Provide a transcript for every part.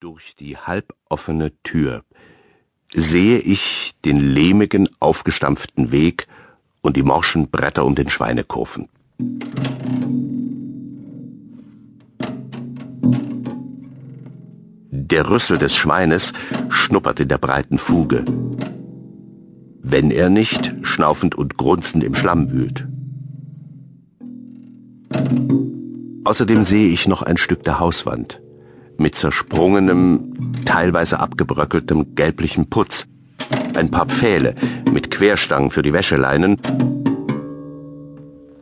Durch die halboffene Tür sehe ich den lehmigen, aufgestampften Weg und die morschen Bretter um den Schweinekurven. Der Rüssel des Schweines schnuppert in der breiten Fuge, wenn er nicht schnaufend und grunzend im Schlamm wühlt. Außerdem sehe ich noch ein Stück der Hauswand mit zersprungenem, teilweise abgebröckeltem gelblichem Putz, ein paar Pfähle mit Querstangen für die Wäscheleinen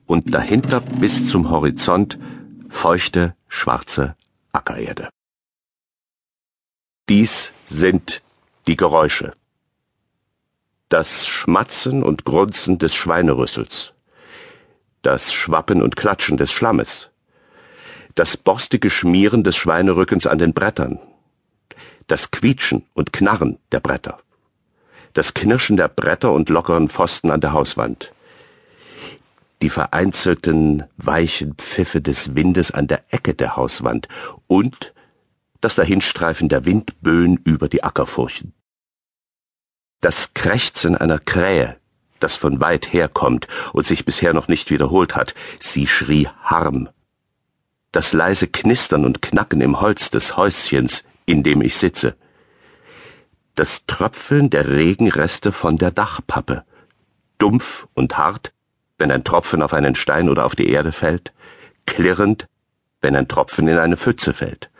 und dahinter bis zum Horizont feuchte, schwarze Ackererde. Dies sind die Geräusche. Das Schmatzen und Grunzen des Schweinerüssels, das Schwappen und Klatschen des Schlammes, das borstige Schmieren des Schweinerückens an den Brettern, das Quietschen und Knarren der Bretter, das Knirschen der Bretter und lockeren Pfosten an der Hauswand, die vereinzelten, weichen Pfiffe des Windes an der Ecke der Hauswand und das Dahinstreifen der Windböen über die Ackerfurchen. Das Krächzen einer Krähe, das von weit her kommt und sich bisher noch nicht wiederholt hat, sie schrie Harm das leise Knistern und Knacken im Holz des Häuschens, in dem ich sitze, das Tröpfeln der Regenreste von der Dachpappe, dumpf und hart, wenn ein Tropfen auf einen Stein oder auf die Erde fällt, klirrend, wenn ein Tropfen in eine Pfütze fällt,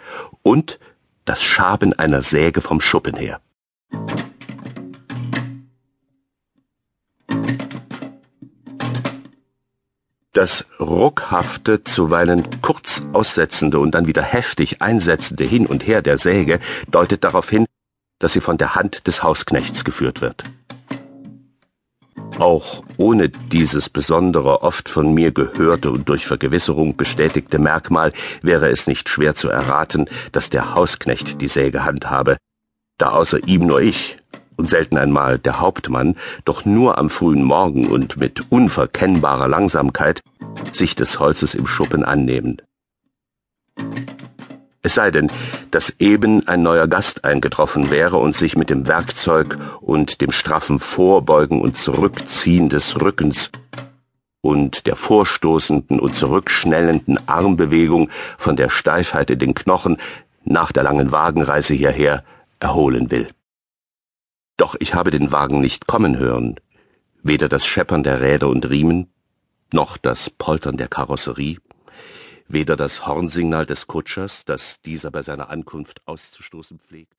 und das Schaben einer Säge vom Schuppen her. Das ruckhafte, zuweilen kurz aussetzende und dann wieder heftig einsetzende Hin und Her der Säge deutet darauf hin, dass sie von der Hand des Hausknechts geführt wird. Auch ohne dieses besondere, oft von mir gehörte und durch Vergewisserung bestätigte Merkmal wäre es nicht schwer zu erraten, dass der Hausknecht die Säge handhabe, da außer ihm nur ich, und selten einmal der Hauptmann, doch nur am frühen Morgen und mit unverkennbarer Langsamkeit sich des Holzes im Schuppen annehmen. Es sei denn, dass eben ein neuer Gast eingetroffen wäre und sich mit dem Werkzeug und dem straffen Vorbeugen und Zurückziehen des Rückens und der vorstoßenden und zurückschnellenden Armbewegung von der Steifheit in den Knochen nach der langen Wagenreise hierher erholen will. Doch ich habe den Wagen nicht kommen hören, weder das Scheppern der Räder und Riemen, noch das Poltern der Karosserie, weder das Hornsignal des Kutschers, das dieser bei seiner Ankunft auszustoßen pflegt.